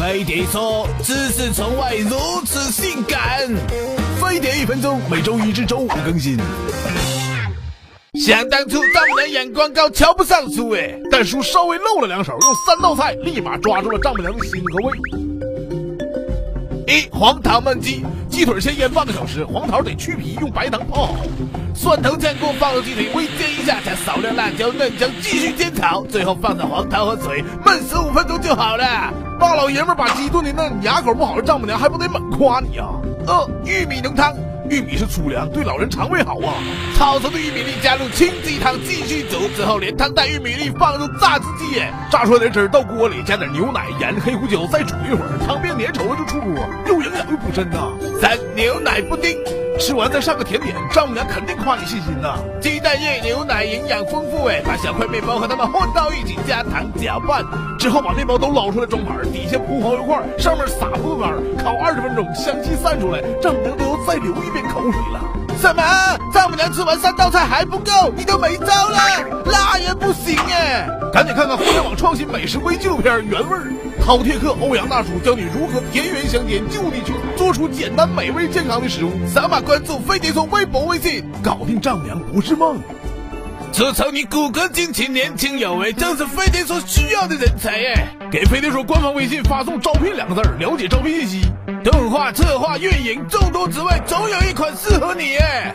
飞碟说：“知识从外如此性感。”飞碟一分钟，每周一至周五更新。想当初丈母娘眼光高，瞧不上叔哎，但叔稍微露了两手，用三道菜立马抓住了丈母娘的心和胃。一黄桃焖鸡，鸡腿先腌半个小时，黄桃得去皮，用白糖泡好。蒜头酱锅放入鸡腿，微煎一下，加少量辣椒、嫩姜，继续煎炒，最后放上黄桃和水，焖十五分钟就好了。大老爷们把鸡炖的嫩，牙口不好的丈母娘还不得猛夸你啊？二玉米浓汤。玉米是粗粮，对老人肠胃好啊。炒熟的玉米粒加入清鸡汤，继续煮，之后连汤带玉米粒放入榨汁机，榨出来的汁儿到锅里，加点牛奶、盐、黑胡椒，再煮一会儿，汤变粘稠了就出锅，又营养又补身呐。三牛奶布丁，吃完再上个甜点，丈母娘肯定夸你细心呐。鸡蛋液、牛奶营养丰富哎，把小块面包和它们混到一起，加糖搅拌，之后把面包都捞出来装盘，底下铺黄油块，上面撒葡萄干，烤二十分钟，香气散出来，丈母娘都要再流一遍口水了。什么？丈母娘吃完三道菜还不够，你都没招了？那也不行哎！赶紧看看互联网创新美食微纪录片《原味儿》，饕餮客欧阳大叔教你如何田园乡间就地取材，做出简单美味健康的食物。扫码关注飞碟说微博微信，搞定丈母娘不是梦。自从你骨骼惊奇、年轻有为，正是飞碟所需要的人才耶！给飞碟说官方微信发送“招聘”两个字，了解招聘信息。动画、策划、运营，众多职位，总有一款适合你耶！